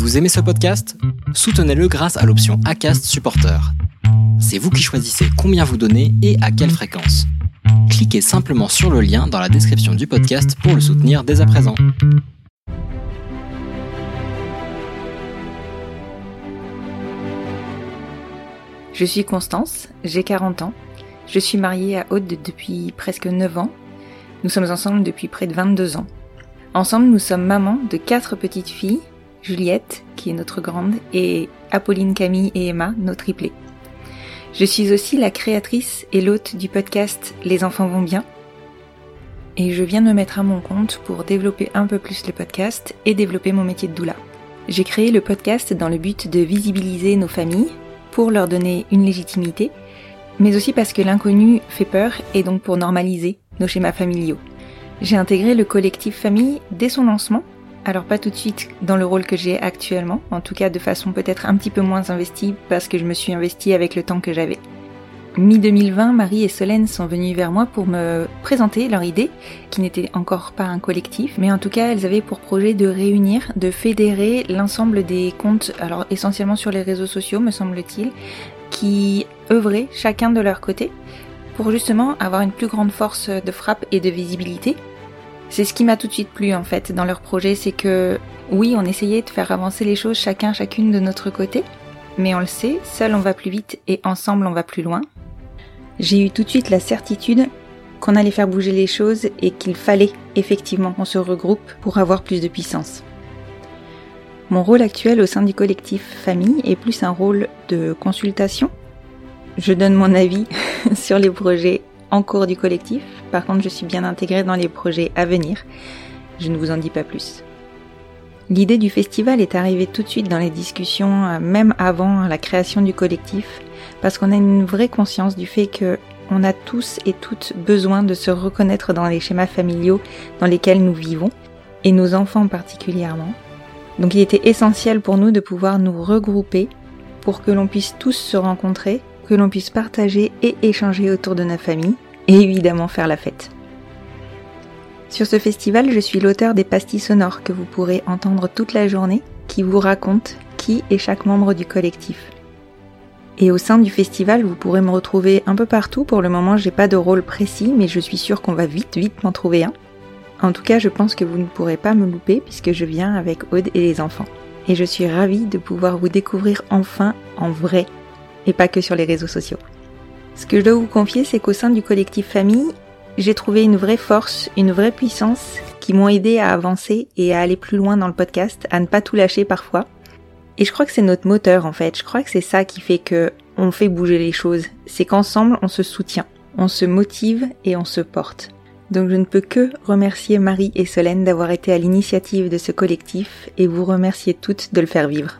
Vous aimez ce podcast? Soutenez-le grâce à l'option ACAST Supporter. C'est vous qui choisissez combien vous donnez et à quelle fréquence. Cliquez simplement sur le lien dans la description du podcast pour le soutenir dès à présent. Je suis Constance, j'ai 40 ans. Je suis mariée à Aude depuis presque 9 ans. Nous sommes ensemble depuis près de 22 ans. Ensemble, nous sommes mamans de quatre petites filles, Juliette, qui est notre grande, et Apolline, Camille et Emma, nos triplés. Je suis aussi la créatrice et l'hôte du podcast Les enfants vont bien. Et je viens de me mettre à mon compte pour développer un peu plus le podcast et développer mon métier de doula. J'ai créé le podcast dans le but de visibiliser nos familles, pour leur donner une légitimité, mais aussi parce que l'inconnu fait peur et donc pour normaliser nos schémas familiaux. J'ai intégré le collectif famille dès son lancement, alors pas tout de suite dans le rôle que j'ai actuellement, en tout cas de façon peut-être un petit peu moins investie parce que je me suis investie avec le temps que j'avais. Mi-2020, Marie et Solène sont venues vers moi pour me présenter leur idée, qui n'était encore pas un collectif, mais en tout cas elles avaient pour projet de réunir, de fédérer l'ensemble des comptes, alors essentiellement sur les réseaux sociaux me semble-t-il, qui œuvraient chacun de leur côté pour justement avoir une plus grande force de frappe et de visibilité. C'est ce qui m'a tout de suite plu en fait dans leur projet, c'est que oui, on essayait de faire avancer les choses chacun chacune de notre côté, mais on le sait, seul on va plus vite et ensemble on va plus loin j'ai eu tout de suite la certitude qu'on allait faire bouger les choses et qu'il fallait effectivement qu'on se regroupe pour avoir plus de puissance. Mon rôle actuel au sein du collectif famille est plus un rôle de consultation. Je donne mon avis sur les projets en cours du collectif. Par contre, je suis bien intégrée dans les projets à venir. Je ne vous en dis pas plus. L'idée du festival est arrivée tout de suite dans les discussions, euh, même avant la création du collectif, parce qu'on a une vraie conscience du fait que on a tous et toutes besoin de se reconnaître dans les schémas familiaux dans lesquels nous vivons, et nos enfants particulièrement. Donc il était essentiel pour nous de pouvoir nous regrouper pour que l'on puisse tous se rencontrer, que l'on puisse partager et échanger autour de notre famille, et évidemment faire la fête. Sur ce festival, je suis l'auteur des pastilles sonores que vous pourrez entendre toute la journée, qui vous racontent qui est chaque membre du collectif. Et au sein du festival, vous pourrez me retrouver un peu partout. Pour le moment, j'ai pas de rôle précis, mais je suis sûre qu'on va vite, vite m'en trouver un. En tout cas, je pense que vous ne pourrez pas me louper puisque je viens avec Aude et les enfants. Et je suis ravie de pouvoir vous découvrir enfin en vrai, et pas que sur les réseaux sociaux. Ce que je dois vous confier, c'est qu'au sein du collectif famille, j'ai trouvé une vraie force, une vraie puissance qui m'ont aidé à avancer et à aller plus loin dans le podcast, à ne pas tout lâcher parfois. Et je crois que c'est notre moteur en fait. Je crois que c'est ça qui fait que on fait bouger les choses. C'est qu'ensemble on se soutient, on se motive et on se porte. Donc je ne peux que remercier Marie et Solène d'avoir été à l'initiative de ce collectif et vous remercier toutes de le faire vivre.